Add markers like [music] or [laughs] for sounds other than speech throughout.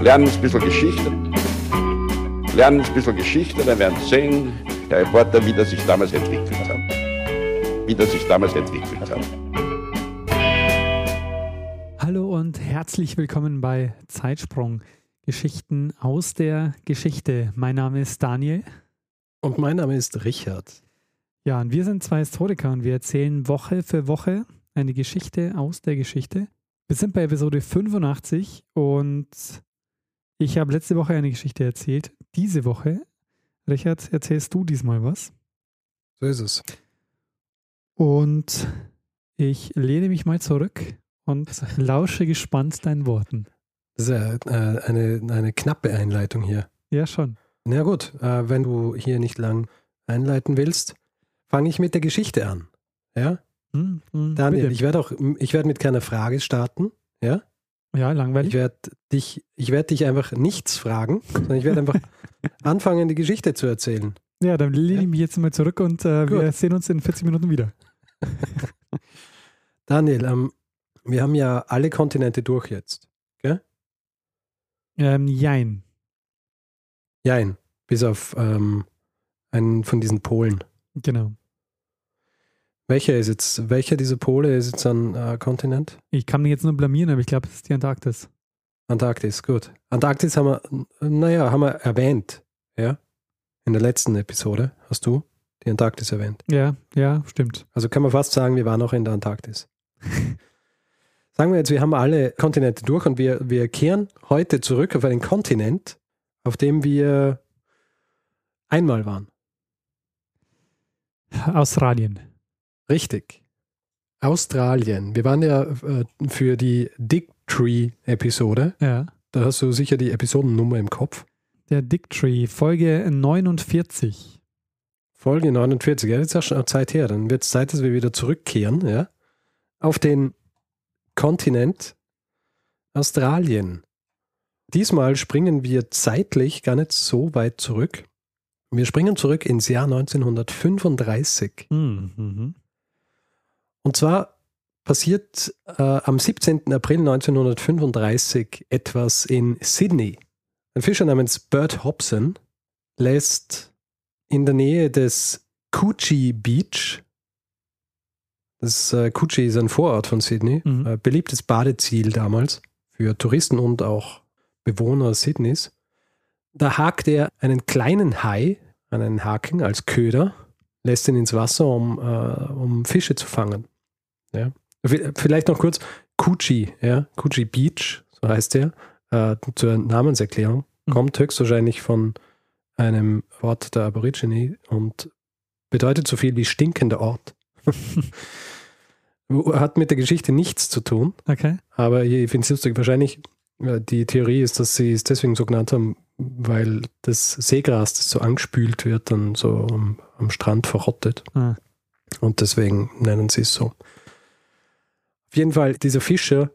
lernen ein bisschen Geschichte. Lernen ein bisschen Geschichte, dann werden Sie sehen, der Reporter, wie das sich damals entwickelt hat. Wie das sich damals entwickelt hat. Hallo und herzlich willkommen bei Zeitsprung. Geschichten aus der Geschichte. Mein Name ist Daniel. Und mein Name ist Richard. Ja, und wir sind zwei Historiker und wir erzählen Woche für Woche eine Geschichte aus der Geschichte. Wir sind bei Episode 85 und ich habe letzte Woche eine Geschichte erzählt. Diese Woche, Richard, erzählst du diesmal was? So ist es. Und ich lehne mich mal zurück und [laughs] lausche gespannt deinen Worten. Das ist ja äh, eine, eine knappe Einleitung hier. Ja, schon. Na gut, äh, wenn du hier nicht lang einleiten willst, fange ich mit der Geschichte an. Ja? Hm, hm, Daniel, bitte. ich werde auch, ich werde mit keiner Frage starten. Ja? Ja, Ich langweilig. werde dich, ich werde dich einfach nichts fragen, sondern ich werde einfach [laughs] anfangen, die Geschichte zu erzählen. Ja, dann lehne ich mich jetzt mal zurück und äh, wir sehen uns in 40 Minuten wieder. [laughs] Daniel, ähm, wir haben ja alle Kontinente durch jetzt. Ähm, jein. Jein, bis auf ähm, einen von diesen Polen. Genau. Welcher ist jetzt, welcher dieser Pole ist jetzt ein äh, Kontinent? Ich kann mich jetzt nur blamieren, aber ich glaube, es ist die Antarktis. Antarktis, gut. Antarktis haben wir, naja, haben wir erwähnt, ja. In der letzten Episode hast du die Antarktis erwähnt. Ja, ja, stimmt. Also kann man fast sagen, wir waren auch in der Antarktis. [laughs] sagen wir jetzt, wir haben alle Kontinente durch und wir, wir kehren heute zurück auf einen Kontinent, auf dem wir einmal waren. Australien. Richtig. Australien. Wir waren ja äh, für die Dick Tree-Episode. Ja. Da hast du sicher die Episodennummer im Kopf. Der Dick Tree, Folge 49. Folge 49. Ja, das ist ja schon eine Zeit her. Dann wird es Zeit, dass wir wieder zurückkehren, ja, auf den Kontinent Australien. Diesmal springen wir zeitlich gar nicht so weit zurück. Wir springen zurück ins Jahr 1935. Hm, mhm. Und zwar passiert äh, am 17. April 1935 etwas in Sydney. Ein Fischer namens Bert Hobson lässt in der Nähe des Coogee Beach, das äh, Coogee ist ein Vorort von Sydney, Mhm. äh, beliebtes Badeziel damals für Touristen und auch Bewohner Sydneys. Da hakt er einen kleinen Hai an einen Haken als Köder, lässt ihn ins Wasser, um, äh, um Fische zu fangen. Ja. Vielleicht noch kurz, Coogee, ja, Coogee Beach, so heißt der, äh, zur Namenserklärung, Mhm. kommt höchstwahrscheinlich von einem Ort der Aborigine und bedeutet so viel wie stinkender Ort. [laughs] Hat mit der Geschichte nichts zu tun, Okay. aber ich finde es lustig. Wahrscheinlich, äh, die Theorie ist, dass sie es deswegen so genannt haben, weil das Seegras, das so angespült wird, dann so am, am Strand verrottet. Ah. Und deswegen nennen sie es so. Auf jeden Fall, dieser Fischer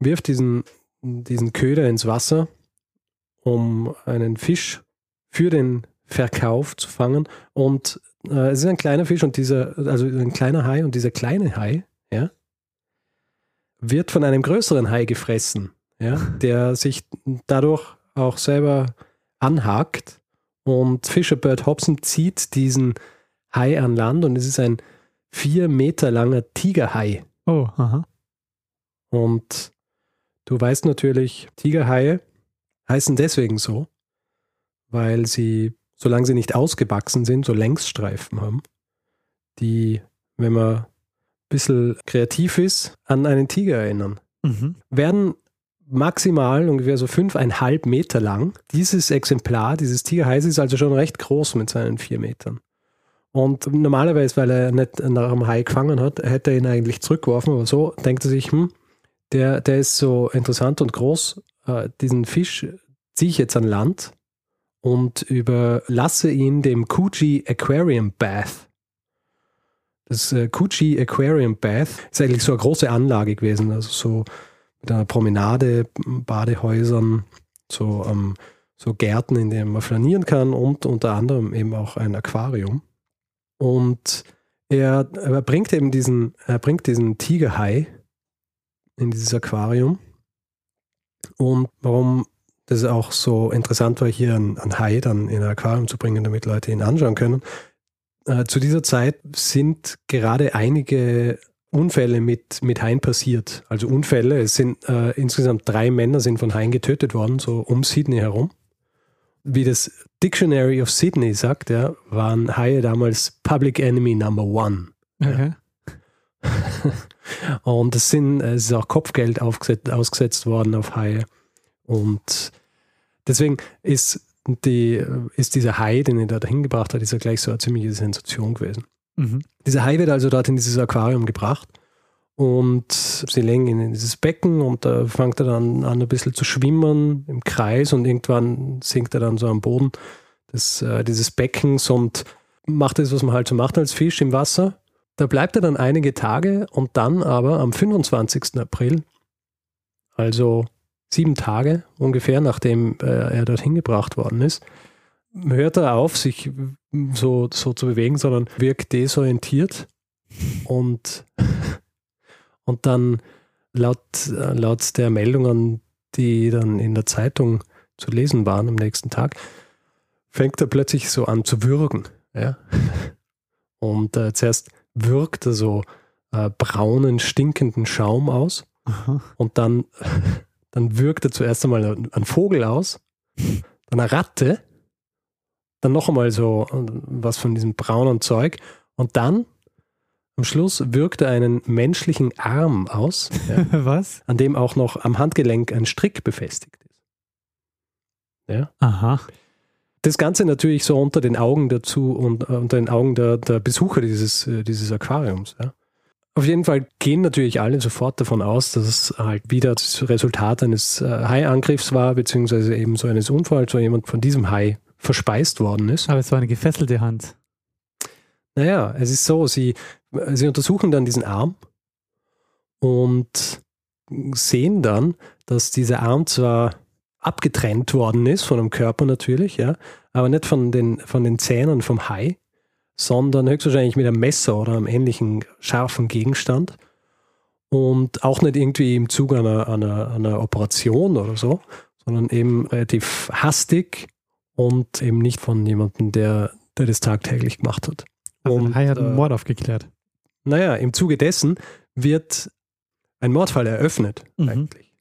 wirft diesen, diesen Köder ins Wasser, um einen Fisch für den Verkauf zu fangen. Und äh, es ist ein kleiner Fisch und dieser, also ein kleiner Hai und dieser kleine Hai, ja, wird von einem größeren Hai gefressen, ja, der sich dadurch auch selber anhakt. Und Fischer Bert Hobson zieht diesen Hai an Land und es ist ein vier Meter langer Tigerhai. Oh, aha. Und du weißt natürlich, Tigerhaie heißen deswegen so, weil sie, solange sie nicht ausgewachsen sind, so Längsstreifen haben, die, wenn man ein bisschen kreativ ist, an einen Tiger erinnern. Mhm. Werden maximal ungefähr so fünfeinhalb Meter lang. Dieses Exemplar, dieses Tigerhais ist also schon recht groß mit seinen vier Metern. Und normalerweise, weil er nicht nach einem Hai gefangen hat, hätte er ihn eigentlich zurückgeworfen, aber so denkt er sich, hm, der, der ist so interessant und groß, äh, diesen Fisch ziehe ich jetzt an Land und überlasse ihn dem Coogee Aquarium Bath. Das äh, Coogee Aquarium Bath ist eigentlich so eine große Anlage gewesen, also so mit einer Promenade, Badehäusern, so, ähm, so Gärten, in denen man flanieren kann und unter anderem eben auch ein Aquarium. Und er, er bringt eben diesen, er bringt diesen Tigerhai in dieses Aquarium. Und warum das auch so interessant war, hier ein, ein Hai dann in ein Aquarium zu bringen, damit Leute ihn anschauen können. Äh, zu dieser Zeit sind gerade einige Unfälle mit, mit Haien passiert. Also Unfälle, es sind äh, insgesamt drei Männer sind von Haien getötet worden, so um Sydney herum. Wie das Dictionary of Sydney sagt, ja, waren Haie damals Public Enemy Number One. Okay. [laughs] Und es, sind, es ist auch Kopfgeld aufgesetzt, ausgesetzt worden auf Haie. Und deswegen ist, die, ist dieser Hai, den er da hingebracht hat, ist ja gleich so eine ziemliche Sensation gewesen. Mhm. Dieser Hai wird also dort in dieses Aquarium gebracht und sie legen ihn in dieses Becken und da fängt er dann an, ein bisschen zu schwimmen im Kreis und irgendwann sinkt er dann so am Boden des, äh, dieses Beckens und macht das, was man halt so macht als Fisch im Wasser. Da bleibt er dann einige Tage und dann aber am 25. April, also sieben Tage ungefähr, nachdem äh, er dorthin gebracht worden ist, hört er auf, sich so, so zu bewegen, sondern wirkt desorientiert und, und dann laut, äh, laut der Meldungen, die dann in der Zeitung zu lesen waren am nächsten Tag, fängt er plötzlich so an zu würgen. Ja? [laughs] Und äh, zuerst wirkt er so äh, braunen, stinkenden Schaum aus Aha. und dann, [laughs] dann wirkt er zuerst einmal einen Vogel aus, dann eine Ratte, dann noch einmal so äh, was von diesem braunen Zeug und dann am Schluss wirkt er einen menschlichen Arm aus, ja, [laughs] Was? an dem auch noch am Handgelenk ein Strick befestigt ist. Ja. Aha. Das Ganze natürlich so unter den Augen dazu und äh, unter den Augen der, der Besucher dieses, äh, dieses Aquariums. Ja. Auf jeden Fall gehen natürlich alle sofort davon aus, dass es halt wieder das Resultat eines äh, Haiangriffs war, beziehungsweise eben so eines Unfalls, wo jemand von diesem Hai verspeist worden ist. Aber es war eine gefesselte Hand. Naja, es ist so, sie, sie untersuchen dann diesen Arm und sehen dann, dass dieser Arm zwar abgetrennt worden ist von dem Körper natürlich, ja, aber nicht von den, von den Zähnen vom Hai, sondern höchstwahrscheinlich mit einem Messer oder einem ähnlichen scharfen Gegenstand und auch nicht irgendwie im Zuge einer, einer, einer Operation oder so, sondern eben relativ hastig und eben nicht von jemandem, der, der das tagtäglich gemacht hat. Also Und, der Hai hat einen äh, Mord aufgeklärt. Naja, im Zuge dessen wird ein Mordfall eröffnet Mhm. eigentlich.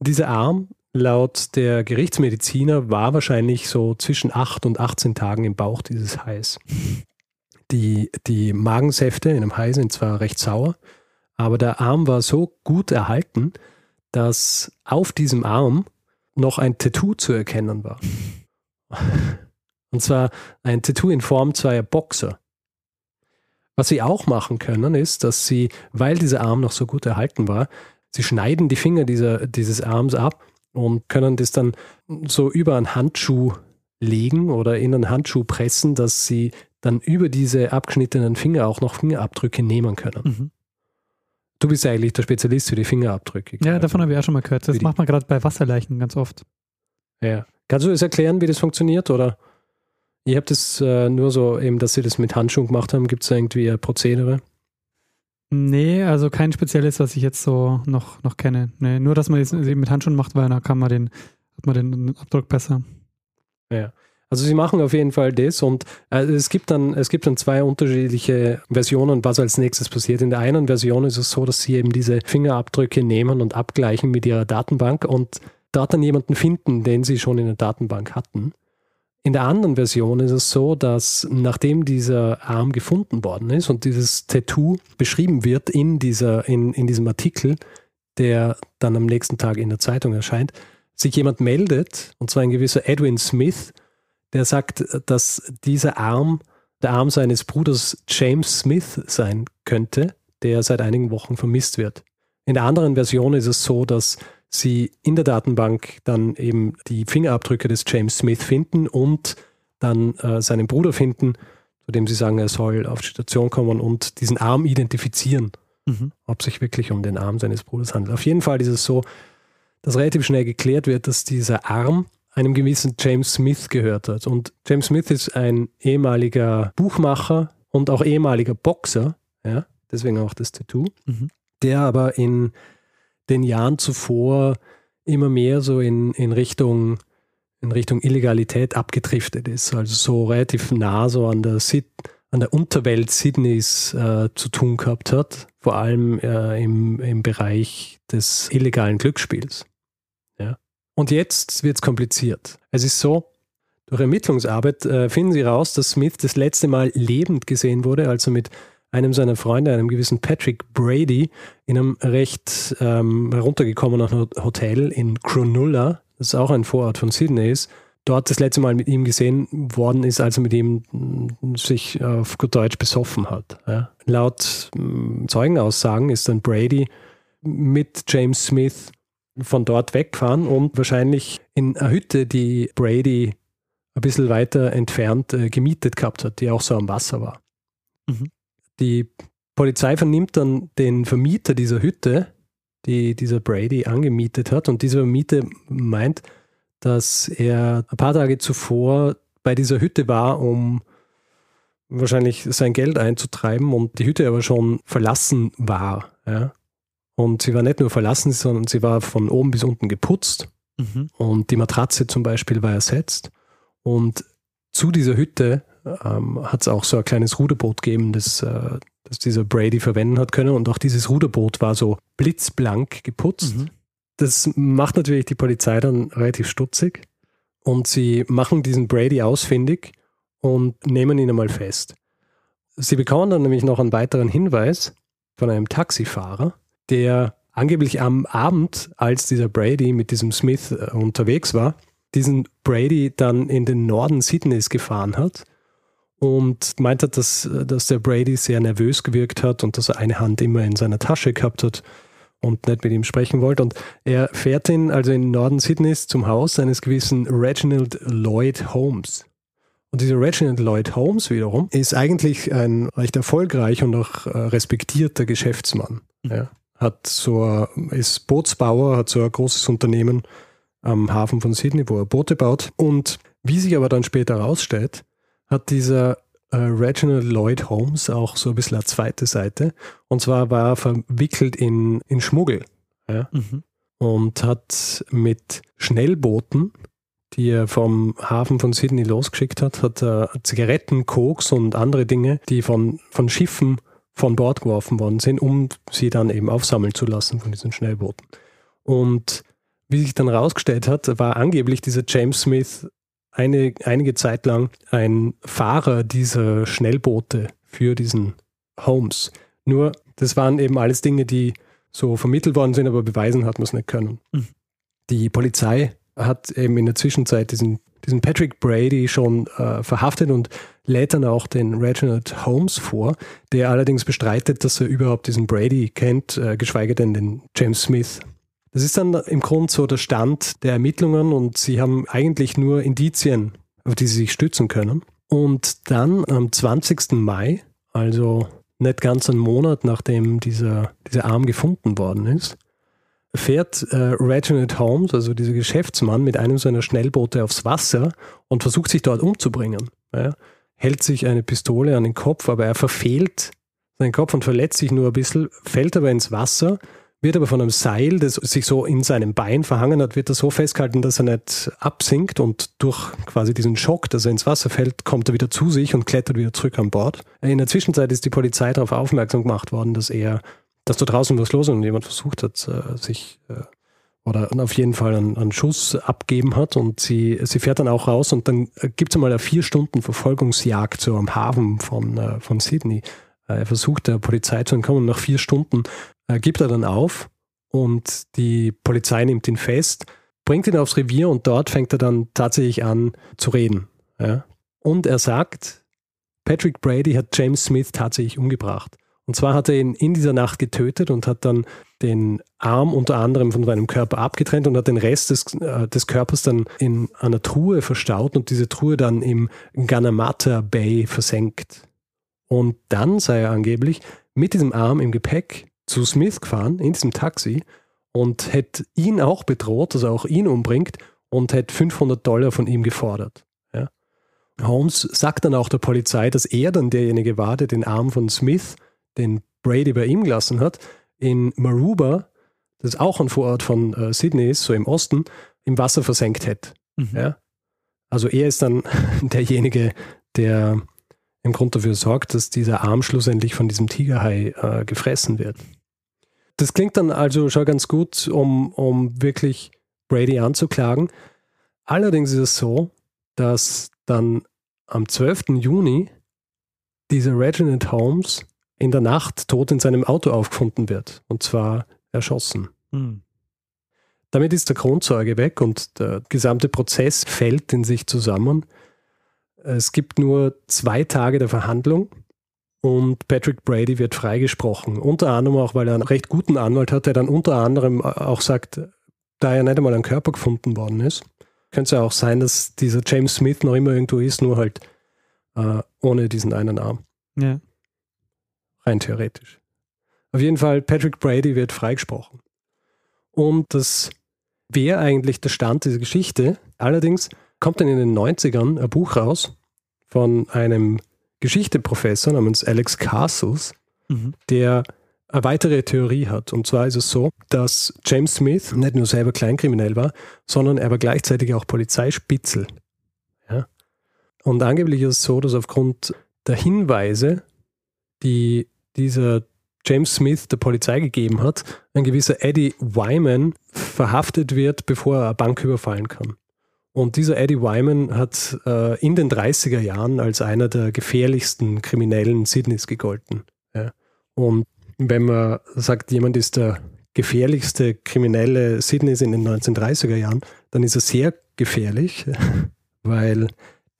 Dieser Arm, laut der Gerichtsmediziner, war wahrscheinlich so zwischen 8 und 18 Tagen im Bauch dieses Hais. Die, die Magensäfte in einem Hai sind zwar recht sauer, aber der Arm war so gut erhalten, dass auf diesem Arm noch ein Tattoo zu erkennen war. [laughs] Und zwar ein Tattoo in Form zweier Boxer. Was sie auch machen können, ist, dass sie, weil dieser Arm noch so gut erhalten war, sie schneiden die Finger dieser, dieses Arms ab und können das dann so über einen Handschuh legen oder in einen Handschuh pressen, dass sie dann über diese abgeschnittenen Finger auch noch Fingerabdrücke nehmen können. Mhm. Du bist eigentlich der Spezialist für die Fingerabdrücke. Ja, davon habe ich auch schon mal gehört. Das macht man gerade bei Wasserleichen ganz oft. Ja. Kannst du das erklären, wie das funktioniert? Oder ihr habt es äh, nur so, eben, dass sie das mit Handschuhen gemacht haben. Gibt es da irgendwie ein Prozedere? Nee, also kein spezielles, was ich jetzt so noch, noch kenne. Nee, nur, dass man es eben mit Handschuhen macht, weil dann kann man den, hat man den Abdruck besser. Also sie machen auf jeden Fall das und äh, es, gibt dann, es gibt dann zwei unterschiedliche Versionen, was als nächstes passiert. In der einen Version ist es so, dass sie eben diese Fingerabdrücke nehmen und abgleichen mit ihrer Datenbank und dort dann jemanden finden, den sie schon in der Datenbank hatten. In der anderen Version ist es so, dass nachdem dieser Arm gefunden worden ist und dieses Tattoo beschrieben wird in, dieser, in, in diesem Artikel, der dann am nächsten Tag in der Zeitung erscheint, sich jemand meldet, und zwar ein gewisser Edwin Smith, der sagt, dass dieser Arm der Arm seines Bruders James Smith sein könnte, der seit einigen Wochen vermisst wird. In der anderen Version ist es so, dass sie in der Datenbank dann eben die Fingerabdrücke des James Smith finden und dann äh, seinen Bruder finden, zu dem sie sagen, er soll auf die Station kommen und diesen Arm identifizieren, Mhm. ob sich wirklich um den Arm seines Bruders handelt. Auf jeden Fall ist es so, dass relativ schnell geklärt wird, dass dieser Arm einem gewissen James Smith gehört hat. Und James Smith ist ein ehemaliger Buchmacher und auch ehemaliger Boxer, ja, deswegen auch das Tattoo, Mhm. der aber in den Jahren zuvor immer mehr so in, in Richtung in Richtung Illegalität abgedriftet ist, also so relativ nah so an der, Sid an der Unterwelt Sydneys äh, zu tun gehabt hat, vor allem äh, im, im Bereich des illegalen Glücksspiels. Ja. Und jetzt wird es kompliziert. Es ist so, durch Ermittlungsarbeit äh, finden sie raus, dass Smith das letzte Mal lebend gesehen wurde, also mit einem seiner Freunde, einem gewissen Patrick Brady, in einem recht ähm, heruntergekommenen Hotel in Cronulla, das auch ein Vorort von Sydney ist, dort das letzte Mal mit ihm gesehen worden ist, als er mit ihm mm, sich auf gut Deutsch besoffen hat. Ja. Laut mm, Zeugenaussagen ist dann Brady mit James Smith von dort weggefahren und wahrscheinlich in einer Hütte, die Brady ein bisschen weiter entfernt äh, gemietet gehabt hat, die auch so am Wasser war. Mhm. Die Polizei vernimmt dann den Vermieter dieser Hütte, die dieser Brady angemietet hat. Und dieser Vermieter meint, dass er ein paar Tage zuvor bei dieser Hütte war, um wahrscheinlich sein Geld einzutreiben und die Hütte aber schon verlassen war. Ja. Und sie war nicht nur verlassen, sondern sie war von oben bis unten geputzt. Mhm. Und die Matratze zum Beispiel war ersetzt. Und zu dieser Hütte ähm, hat es auch so ein kleines Ruderboot gegeben, das, äh, das dieser Brady verwenden hat können. Und auch dieses Ruderboot war so blitzblank geputzt. Mhm. Das macht natürlich die Polizei dann relativ stutzig. Und sie machen diesen Brady ausfindig und nehmen ihn einmal fest. Sie bekommen dann nämlich noch einen weiteren Hinweis von einem Taxifahrer, der angeblich am Abend, als dieser Brady mit diesem Smith äh, unterwegs war, diesen Brady dann in den Norden Sydneys gefahren hat und meint hat, dass, dass der Brady sehr nervös gewirkt hat und dass er eine Hand immer in seiner Tasche gehabt hat und nicht mit ihm sprechen wollte. Und er fährt ihn also in Norden Sydneys zum Haus eines gewissen Reginald Lloyd Holmes. Und dieser Reginald Lloyd Holmes wiederum ist eigentlich ein recht erfolgreich und auch äh, respektierter Geschäftsmann. Mhm. Ja. Hat so, ist Bootsbauer, hat so ein großes Unternehmen am Hafen von Sydney, wo er Boote baut. Und wie sich aber dann später herausstellt, hat dieser äh, Reginald Lloyd Holmes auch so ein bisschen eine zweite Seite. Und zwar war er verwickelt in, in Schmuggel. Ja? Mhm. Und hat mit Schnellbooten, die er vom Hafen von Sydney losgeschickt hat, hat er Zigaretten, Koks und andere Dinge, die von, von Schiffen von Bord geworfen worden sind, um sie dann eben aufsammeln zu lassen von diesen Schnellbooten. Und wie sich dann herausgestellt hat, war angeblich dieser James Smith eine, einige Zeit lang ein Fahrer dieser Schnellboote für diesen Holmes. Nur, das waren eben alles Dinge, die so vermittelt worden sind, aber beweisen hat man es nicht können. Mhm. Die Polizei hat eben in der Zwischenzeit diesen, diesen Patrick Brady schon äh, verhaftet und lädt dann auch den Reginald Holmes vor, der allerdings bestreitet, dass er überhaupt diesen Brady kennt, äh, geschweige denn den James Smith. Das ist dann im Grunde so der Stand der Ermittlungen und sie haben eigentlich nur Indizien, auf die sie sich stützen können. Und dann am 20. Mai, also nicht ganz einen Monat nachdem dieser, dieser Arm gefunden worden ist, fährt äh, Reginald Holmes, also dieser Geschäftsmann, mit einem seiner Schnellboote aufs Wasser und versucht sich dort umzubringen. Ja, hält sich eine Pistole an den Kopf, aber er verfehlt seinen Kopf und verletzt sich nur ein bisschen, fällt aber ins Wasser wird aber von einem Seil, das sich so in seinem Bein verhangen hat, wird er so festgehalten, dass er nicht absinkt und durch quasi diesen Schock, dass er ins Wasser fällt, kommt er wieder zu sich und klettert wieder zurück an Bord. In der Zwischenzeit ist die Polizei darauf aufmerksam gemacht worden, dass er, dass da draußen was los ist und jemand versucht hat, äh, sich äh, oder auf jeden Fall einen, einen, Schuss abgeben hat und sie, sie fährt dann auch raus und dann gibt es einmal eine vier Stunden Verfolgungsjagd so am Hafen von, äh, von Sydney. Er versucht der Polizei zu entkommen. Nach vier Stunden äh, gibt er dann auf und die Polizei nimmt ihn fest, bringt ihn aufs Revier und dort fängt er dann tatsächlich an zu reden. Ja. Und er sagt, Patrick Brady hat James Smith tatsächlich umgebracht. Und zwar hat er ihn in dieser Nacht getötet und hat dann den Arm unter anderem von seinem Körper abgetrennt und hat den Rest des, äh, des Körpers dann in einer Truhe verstaut und diese Truhe dann im Ganamata Bay versenkt. Und dann sei er angeblich mit diesem Arm im Gepäck zu Smith gefahren in diesem Taxi und hätte ihn auch bedroht, dass er auch ihn umbringt und hätte 500 Dollar von ihm gefordert. Ja. Holmes sagt dann auch der Polizei, dass er dann derjenige war, der den Arm von Smith, den Brady bei ihm gelassen hat, in Maruba, das auch ein Vorort von äh, Sydney ist, so im Osten, im Wasser versenkt hätte. Mhm. Ja? Also er ist dann [laughs] derjenige, der im Grunde dafür sorgt, dass dieser Arm schlussendlich von diesem Tigerhai äh, gefressen wird. Das klingt dann also schon ganz gut, um, um wirklich Brady anzuklagen. Allerdings ist es so, dass dann am 12. Juni dieser Reginald Holmes in der Nacht tot in seinem Auto aufgefunden wird. Und zwar erschossen. Mhm. Damit ist der Kronzeuge weg und der gesamte Prozess fällt in sich zusammen. Es gibt nur zwei Tage der Verhandlung und Patrick Brady wird freigesprochen. Unter anderem auch, weil er einen recht guten Anwalt hat, der dann unter anderem auch sagt, da ja nicht einmal ein Körper gefunden worden ist, könnte es ja auch sein, dass dieser James Smith noch immer irgendwo ist, nur halt äh, ohne diesen einen Arm. Ja. Rein theoretisch. Auf jeden Fall, Patrick Brady wird freigesprochen. Und das wäre eigentlich der Stand dieser Geschichte. Allerdings kommt dann in den 90ern ein Buch raus von einem Geschichteprofessor namens Alex Castles, Mhm. der eine weitere Theorie hat. Und zwar ist es so, dass James Smith nicht nur selber kleinkriminell war, sondern er war gleichzeitig auch Polizeispitzel. Ja? Und angeblich ist es so, dass aufgrund der Hinweise, die dieser James Smith der Polizei gegeben hat, ein gewisser Eddie Wyman verhaftet wird, bevor er eine Bank überfallen kann. Und dieser Eddie Wyman hat äh, in den 30er Jahren als einer der gefährlichsten Kriminellen Sydneys gegolten. Ja. Und wenn man sagt, jemand ist der gefährlichste Kriminelle Sydneys in den 1930er Jahren, dann ist er sehr gefährlich, [laughs] weil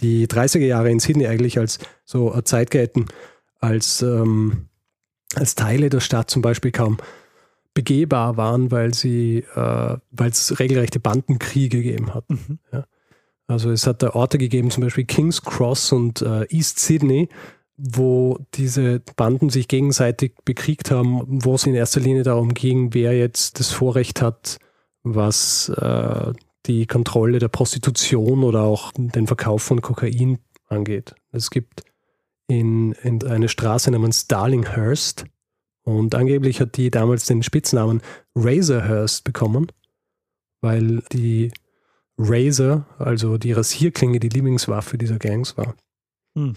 die 30er Jahre in Sydney eigentlich als so eine Zeit gelten, als, ähm, als Teile der Stadt zum Beispiel kaum begehbar waren, weil sie, äh, weil es regelrechte Bandenkriege gegeben hat. Mhm. Also es hat da Orte gegeben, zum Beispiel King's Cross und äh, East Sydney, wo diese Banden sich gegenseitig bekriegt haben, wo es in erster Linie darum ging, wer jetzt das Vorrecht hat, was äh, die Kontrolle der Prostitution oder auch den Verkauf von Kokain angeht. Es gibt in, in eine Straße namens Darlinghurst und angeblich hat die damals den Spitznamen Razorhurst bekommen, weil die Razor, also die Rasierklinge, die Lieblingswaffe dieser Gangs war. Hm.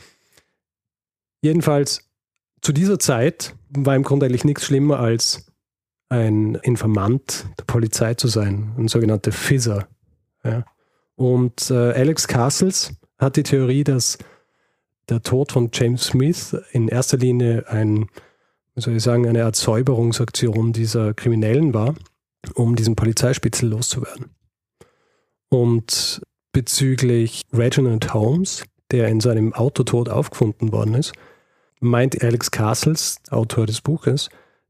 Jedenfalls zu dieser Zeit war im Grunde eigentlich nichts schlimmer als ein Informant der Polizei zu sein, ein sogenannter Fizzer. Ja. Und äh, Alex Castles hat die Theorie, dass der Tod von James Smith in erster Linie ein, soll ich sagen, eine Art Säuberungsaktion dieser Kriminellen war, um diesen Polizeispitzel loszuwerden. Und bezüglich Reginald Holmes, der in seinem Auto tot aufgefunden worden ist, meint Alex Castles, Autor des Buches,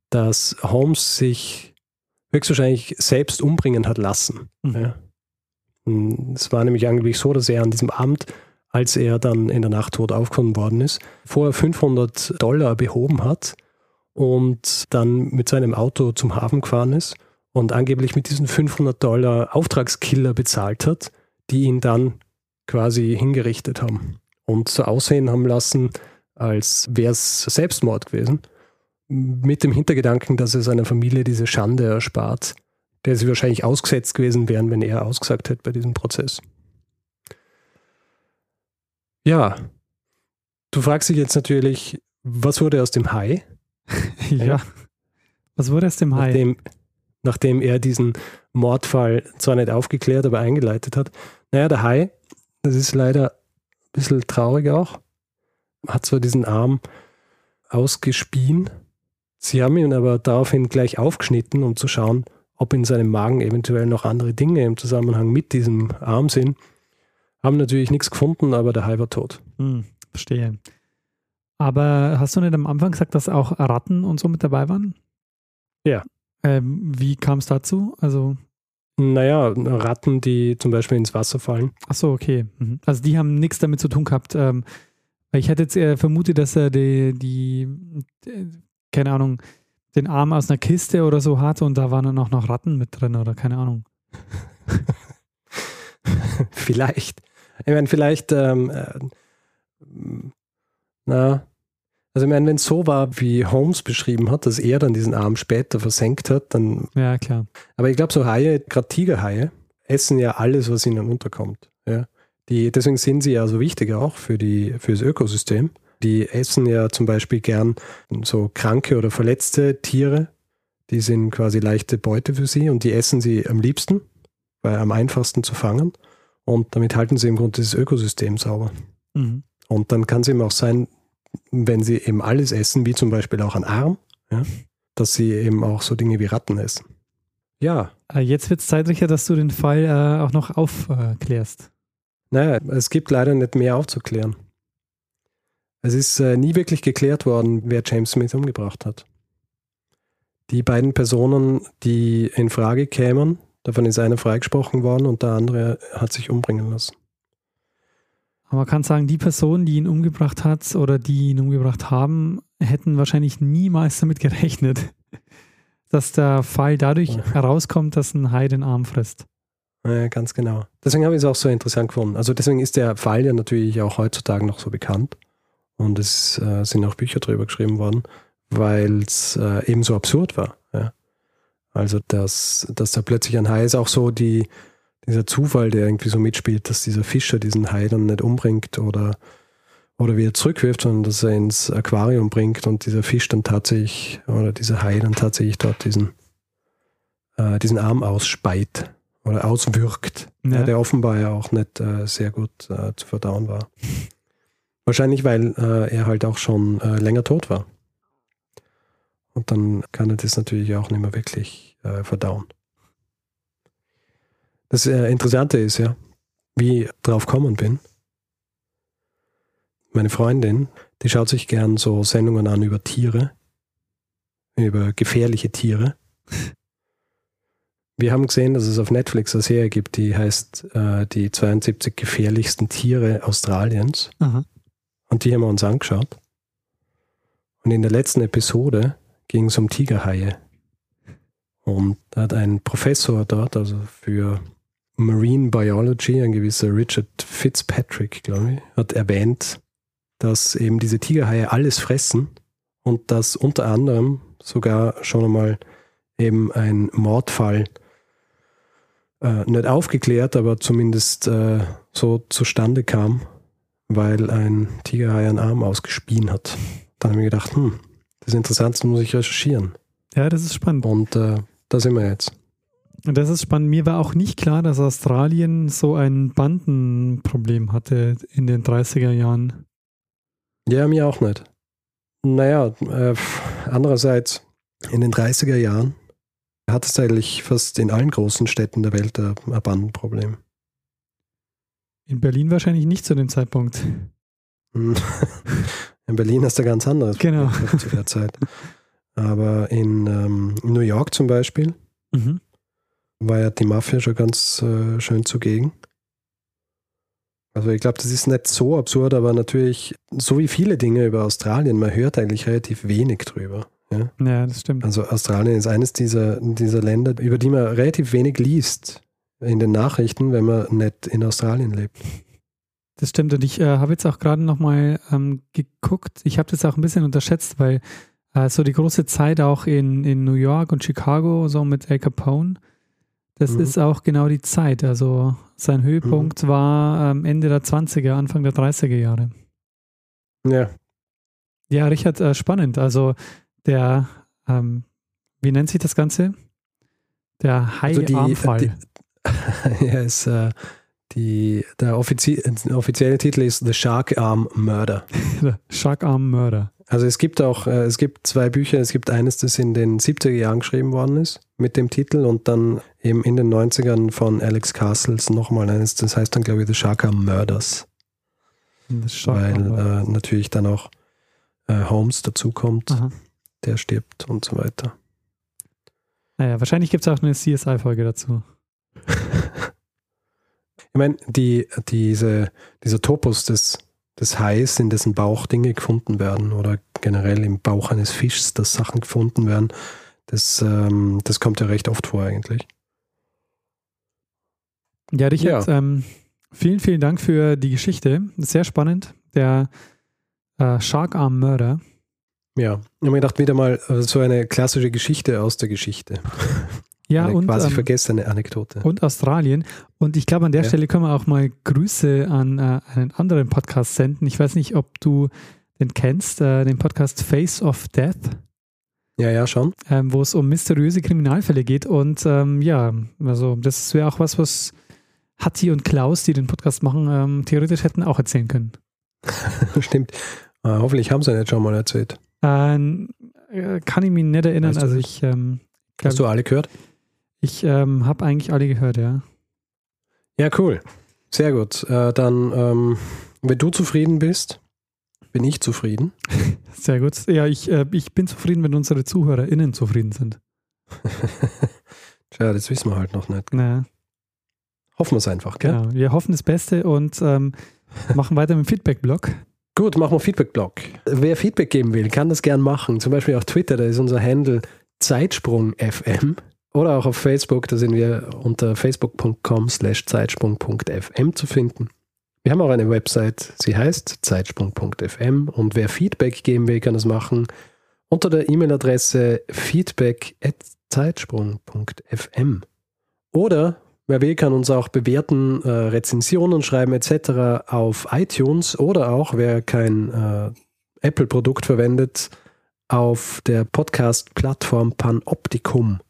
dass Holmes sich höchstwahrscheinlich selbst umbringen hat lassen. Mhm. Ja. Es war nämlich angeblich so, dass er an diesem Abend, als er dann in der Nacht tot aufgefunden worden ist, vorher 500 Dollar behoben hat und dann mit seinem Auto zum Hafen gefahren ist und angeblich mit diesen 500 Dollar Auftragskiller bezahlt hat, die ihn dann quasi hingerichtet haben und so aussehen haben lassen, als wäre es Selbstmord gewesen, mit dem Hintergedanken, dass er seiner Familie diese Schande erspart, der sie wahrscheinlich ausgesetzt gewesen wären, wenn er ausgesagt hätte bei diesem Prozess. Ja, du fragst dich jetzt natürlich, was wurde aus dem Hai? Ja. Was wurde aus dem Hai? Nachdem, nachdem er diesen Mordfall zwar nicht aufgeklärt, aber eingeleitet hat. Naja, der Hai, das ist leider ein bisschen traurig auch, hat zwar diesen Arm ausgespien, sie haben ihn aber daraufhin gleich aufgeschnitten, um zu schauen, ob in seinem Magen eventuell noch andere Dinge im Zusammenhang mit diesem Arm sind. Haben natürlich nichts gefunden, aber der Hai war tot. Hm, verstehe. Aber hast du nicht am Anfang gesagt, dass auch Ratten und so mit dabei waren? Ja. Ähm, wie kam es dazu? Also, Naja, Ratten, die zum Beispiel ins Wasser fallen. ach so, okay. Mhm. Also die haben nichts damit zu tun gehabt. Ähm, ich hätte jetzt eher vermutet, dass er die, die, die, keine Ahnung, den Arm aus einer Kiste oder so hatte und da waren dann auch noch Ratten mit drin oder keine Ahnung. [laughs] vielleicht. Ich meine, vielleicht, ähm, äh, na, Also ich meine, wenn es so war, wie Holmes beschrieben hat, dass er dann diesen Arm später versenkt hat, dann. Ja, klar. Aber ich glaube, so Haie, gerade Tigerhaie, essen ja alles, was ihnen unterkommt. Ja. Die, deswegen sind sie ja so wichtig auch für, die, für das Ökosystem. Die essen ja zum Beispiel gern so kranke oder verletzte Tiere. Die sind quasi leichte Beute für sie und die essen sie am liebsten, weil am einfachsten zu fangen. Und damit halten sie im Grunde das Ökosystem sauber. Mhm. Und dann kann es eben auch sein, wenn sie eben alles essen, wie zum Beispiel auch ein Arm, ja, dass sie eben auch so Dinge wie Ratten essen. Ja, Äh, Jetzt wird es Zeit, Richard, dass du den Fall äh, auch noch aufklärst. naja, es gibt leider nicht mehr aufzuklären. Es ist äh, nie wirklich geklärt worden, wer James Smith umgebracht hat. Die beiden Personen, die in Frage kämen, davon ist einer freigesprochen worden und der andere hat sich umbringen lassen. Aber man kann sagen, die Person, die ihn umgebracht hat oder die ihn umgebracht haben, hätten wahrscheinlich niemals damit gerechnet, [laughs] dass der Fall dadurch Ja. herauskommt, dass ein Hai den Arm frisst. Ja, ganz genau. Deswegen habe ich es auch so interessant gefunden. Also deswegen ist der Fall ja natürlich auch heutzutage noch so bekannt. Und es äh, sind auch Bücher drüber geschrieben worden, weil es äh, eben so absurd war. Ja. Also, dass, dass da plötzlich ein Hai ist, auch so die, dieser Zufall, der irgendwie so mitspielt, dass dieser Fischer diesen Hai dann nicht umbringt oder, oder wieder zurückwirft, sondern dass er ins Aquarium bringt und dieser Fisch dann tatsächlich oder dieser Hai dann tatsächlich dort diesen, äh, diesen Arm ausspeit oder auswirkt, Ja. ja. der offenbar ja auch nicht äh, sehr gut äh, zu verdauen war. [laughs] Wahrscheinlich, weil äh, er halt auch schon äh, länger tot war. Und dann kann er das natürlich auch nicht mehr wirklich äh, verdauen. Das äh, Interessante ist ja, wie ich drauf gekommen bin. Meine Freundin, die schaut sich gern so Sendungen an über Tiere, über gefährliche Tiere. Wir haben gesehen, dass es auf Netflix eine Serie gibt, die heißt äh, die 72 gefährlichsten Tiere Australiens. Aha. Und die haben wir uns angeschaut. Und in der letzten Episode ging es um Tigerhaie. Und da hat ein Professor dort, also für Marine Biology, ein gewisser Richard Fitzpatrick, glaube ich, hat erwähnt, dass eben diese Tigerhaie alles fressen und dass unter anderem sogar schon einmal eben ein Mordfall äh, nicht aufgeklärt, aber zumindest äh, so zustande kam, weil ein Tigerhai einen Arm ausgespien hat. Dann habe ich mir gedacht, hm, das ist interessant, das muss ich recherchieren. Ja, das ist spannend. Und äh, da sind wir jetzt. Und das ist spannend. Mir war auch nicht klar, dass Australien so ein Bandenproblem hatte in den 30er Jahren. Ja, mir auch nicht. Naja, äh, andererseits, in den 30er Jahren hat es eigentlich fast in allen großen Städten der Welt ein ein Bandenproblem. In Berlin wahrscheinlich nicht zu dem Zeitpunkt. Hm. In Berlin ist da ganz anderes Genau. [laughs] Zu der Zeit. Aber in ähm, New York zum Beispiel Mhm. War ja die Mafia schon ganz äh, schön zugegen. Also ich glaube, das ist nicht so absurd, aber natürlich, so wie viele Dinge über Australien, man hört eigentlich relativ wenig drüber. Ja? Ja, das stimmt. Also Australien ist eines dieser, dieser Länder, über die man relativ wenig liest in den Nachrichten, wenn man nicht in Australien lebt. Das stimmt. Und ich äh, habe jetzt auch gerade nochmal ähm, geguckt. Ich habe das auch ein bisschen unterschätzt, weil äh, so die große Zeit auch in, in New York und Chicago, so mit Al Capone, das Mhm. ist auch genau die Zeit. Also sein Höhepunkt war ähm, Ende der 20er, Anfang der 30er Jahre. Ja, Ja, Richard, äh, spannend. Also der, ähm, wie nennt sich das Ganze? Der Also die- Hai-Armfall. die- [laughs] ja ist, äh, die, der offizie offizielle Titel ist The Shark Arm Murder. [laughs] Der Shark-Arm-Mörder. Also es gibt auch, äh, es gibt zwei Bücher, es gibt eines, das in den 70er Jahren geschrieben worden ist, mit dem Titel und dann eben in den 90ern von Alex Castles nochmal eines, das heißt dann glaube ich The Shark Arm Murders, Das weil Shark-Arm-Mörder. äh, natürlich dann auch äh, Holmes dazukommt, Aha. der stirbt und so weiter. Naja, wahrscheinlich gibt es auch eine CSI-Folge dazu. [laughs] Ich meine, die, diese, dieser Topos des, des Hais, in dessen Bauch Dinge gefunden werden oder generell im Bauch eines Fischs, dass Sachen gefunden werden, das, ähm, das kommt ja recht oft vor eigentlich. Ja, Richard, ähm, vielen, vielen Dank für die Geschichte. Sehr spannend. Der äh, Shark-Arm-Mörder. Ja, ich habe mir gedacht, wieder mal äh, so eine klassische Geschichte aus der Geschichte. Ja, eine und, quasi ähm, vergessene Anekdote. und Australien. Und ich glaube, an der Ja. Stelle können wir auch mal Grüße an äh, einen anderen Podcast senden. Ich weiß nicht, ob du den kennst, äh, den Podcast Face of Death. Ja, ja, schon. ähm, wo es um mysteriöse Kriminalfälle geht. Und ähm, ja, also das wäre auch was, was Hatti und Klaus, die den Podcast machen, ähm, theoretisch hätten auch erzählen können. [laughs] Stimmt. Äh, hoffentlich haben sie ihn jetzt schon mal erzählt. Ähm, äh, kann ich mich nicht erinnern. Weißt du also nicht? ich, ähm, glaub, Hast du alle gehört? Ich ähm, habe eigentlich alle gehört, ja. Ja, cool. Sehr gut. Äh, dann, ähm, wenn du zufrieden bist, bin ich zufrieden. [laughs] Sehr gut. Ja, ich, äh, ich bin zufrieden, wenn unsere ZuhörerInnen zufrieden sind. [laughs] Tja, das wissen wir halt noch nicht. Na, Hoffen wir es einfach, gell? genau. Wir hoffen das Beste und ähm, [laughs] machen weiter mit dem Feedback-Blog. Gut, machen wir Feedback-Blog. Wer Feedback geben will, kann das gern machen. Zum Beispiel auf Twitter, da ist unser Handle ZeitsprungFM. Oder auch auf Facebook, da sind wir unter facebook.com slash zeitsprung.fm zu finden. Wir haben auch eine Website, sie heißt zeitsprung.fm und wer Feedback geben will, kann das machen unter der E-Mail-Adresse feedback.zeitsprung.fm. Oder wer will, kann uns auch bewerten, äh, Rezensionen schreiben etc. auf iTunes oder auch, wer kein äh, Apple-Produkt verwendet, auf der Podcast-Plattform Panoptikum,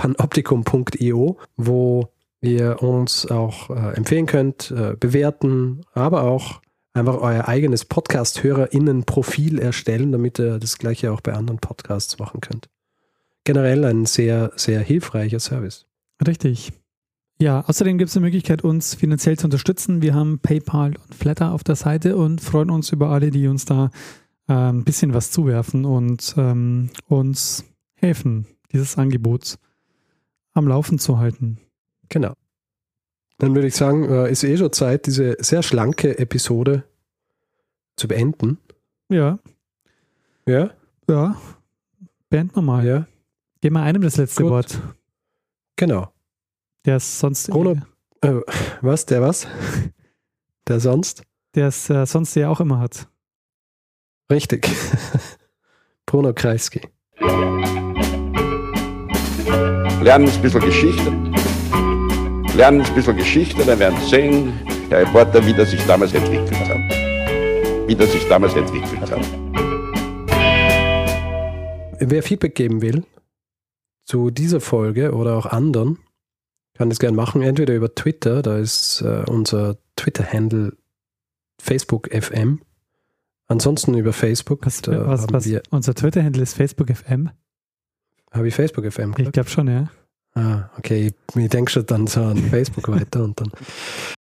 panoptikum.io, wo ihr uns auch äh, empfehlen könnt, äh, bewerten, aber auch einfach euer eigenes Podcast-HörerInnen-Profil erstellen, damit ihr das gleiche auch bei anderen Podcasts machen könnt. Generell ein sehr, sehr hilfreicher Service. Richtig. Ja, außerdem gibt es die Möglichkeit, uns finanziell zu unterstützen. Wir haben PayPal und Flatter auf der Seite und freuen uns über alle, die uns da äh, ein bisschen was zuwerfen und ähm, uns helfen, dieses Angebot am Laufen zu halten. Genau. Dann würde ich sagen, äh, ist eh schon Zeit, diese sehr schlanke Episode zu beenden. Ja, Ja? ja. Beenden wir mal. Ja. Geben wir einem das letzte Gut. Wort. Genau. Der ist sonst, Bruno- Äh, was? Der was? [laughs] Der sonst? der es äh, sonst ja auch immer hat. Richtig. [laughs] Bruno Kreisky. Lernen ein bisschen Geschichte. Lernen ein bisschen Geschichte, dann werden Sie sehen, der Reporter, wie das sich damals entwickelt hat. Wie das sich damals entwickelt hat. Wer Feedback geben will zu dieser Folge oder auch anderen, kann das gerne machen, entweder über Twitter, da ist äh, unser Twitter-Handle FacebookFM. Ansonsten über Facebook, Was, da was, haben was, wir, unser Twitter-Handle ist Facebook FM. Habe ich Facebook-FM Ich gesagt? glaube schon, ja. Ah, okay, ich, ich denke schon dann so an Facebook weiter und dann [laughs]